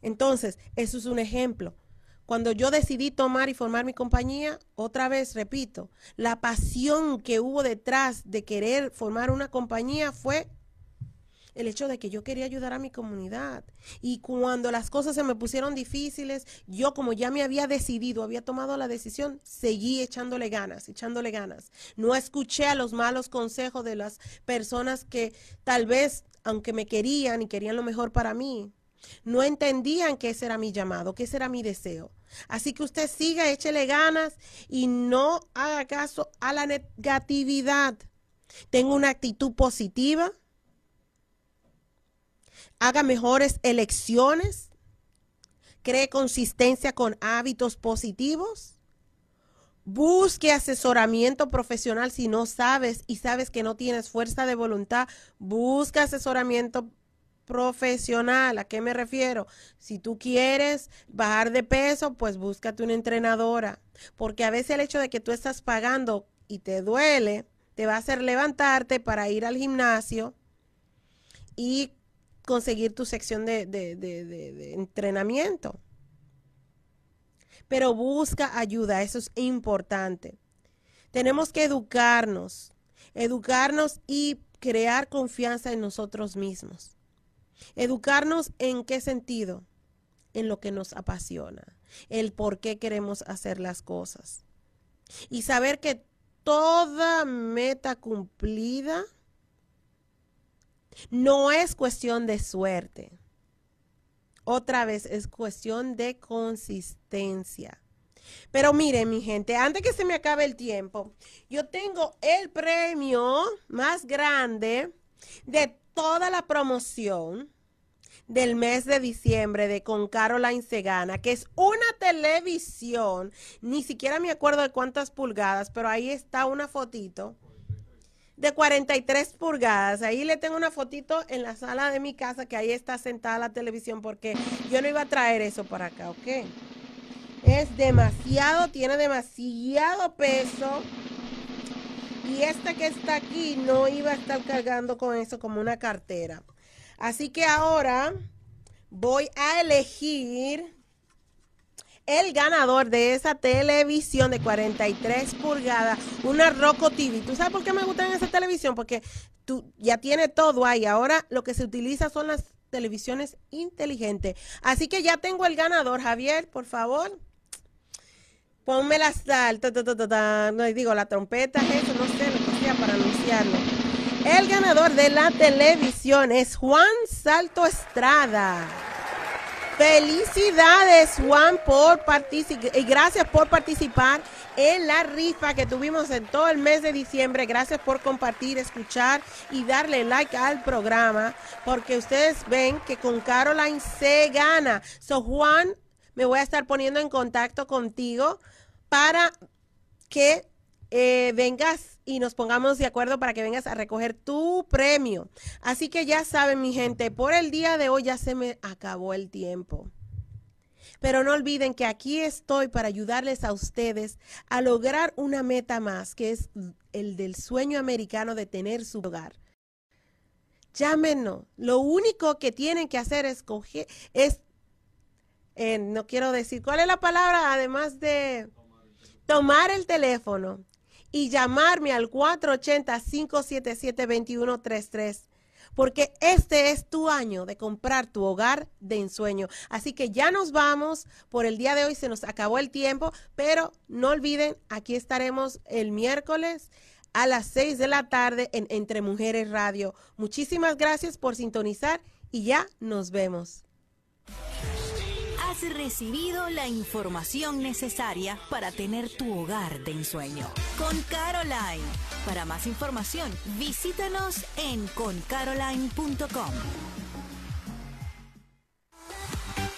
Entonces, eso es un ejemplo. Cuando yo decidí tomar y formar mi compañía, otra vez repito, la pasión que hubo detrás de querer formar una compañía fue el hecho de que yo quería ayudar a mi comunidad. Y cuando las cosas se me pusieron difíciles, yo como ya me había decidido, había tomado la decisión, seguí echándole ganas, echándole ganas. No escuché a los malos consejos de las personas que tal vez, aunque me querían y querían lo mejor para mí, no entendían que ese era mi llamado, que ese era mi deseo. Así que usted siga, échele ganas y no haga caso a la negatividad. Tenga una actitud positiva. Haga mejores elecciones. Cree consistencia con hábitos positivos. Busque asesoramiento profesional si no sabes y sabes que no tienes fuerza de voluntad. Busca asesoramiento profesional. ¿A qué me refiero? Si tú quieres bajar de peso, pues búscate una entrenadora, porque a veces el hecho de que tú estás pagando y te duele, te va a hacer levantarte para ir al gimnasio y conseguir tu sección de, entrenamiento. Pero busca ayuda, eso es importante. Tenemos que educarnos, educarnos y crear confianza en nosotros mismos. Educarnos en qué sentido? En lo que nos apasiona, el por qué queremos hacer las cosas. Y saber que toda meta cumplida no es cuestión de suerte. Otra vez es cuestión de consistencia. Pero miren, mi gente, antes que se me acabe el tiempo, yo tengo el premio más grande de toda la promoción del mes de diciembre de Con Caroline Segana, que es una televisión, ni siquiera me acuerdo de cuántas pulgadas, pero ahí está una fotito de 43 pulgadas. Ahí le tengo una fotito en la sala de mi casa, que ahí está sentada la televisión, porque yo no iba a traer eso para acá, ¿ok? Es demasiado, tiene demasiado peso. Y esta que está aquí no iba a estar cargando con eso como una cartera. Así que ahora voy a elegir el ganador de esa televisión de 43 pulgadas, una Roku TV. ¿Tú sabes por qué me gusta esa televisión? Porque tú ya tiene todo ahí. Ahora lo que se utiliza son las televisiones inteligentes. Así que ya tengo el ganador. Javier, por favor. Ponme la sal, no digo la trompeta, eso, no sé lo que sea para anunciarlo. El ganador de la televisión es Juan Salto Estrada. Felicidades Juan por participar y gracias por participar en la rifa que tuvimos en todo el mes de diciembre. Gracias por compartir, escuchar y darle like al programa porque ustedes ven que con Caroline se gana. So Juan, me voy a estar poniendo en contacto contigo para que eh, vengas y nos pongamos de acuerdo para que vengas a recoger tu premio. Así que ya saben, mi gente, por el día de hoy ya se me acabó el tiempo. Pero no olviden que aquí estoy para ayudarles a ustedes a lograr una meta más, que es el del sueño americano de tener su hogar. Llámenos. Lo único que tienen que hacer es coger, es, eh, no quiero decir, ¿cuál es la palabra? Además de tomar el teléfono y llamarme al 480-577-2133. Porque este es tu año de comprar tu hogar de ensueño. Así que ya nos vamos. Por el día de hoy se nos acabó el tiempo. Pero no olviden, aquí estaremos el miércoles a las 6 de la tarde en Entre Mujeres Radio. Muchísimas gracias por sintonizar y ya nos vemos has recibido la información necesaria para tener tu hogar de ensueño. Con Caroline. Para más información, visítanos en concaroline.com.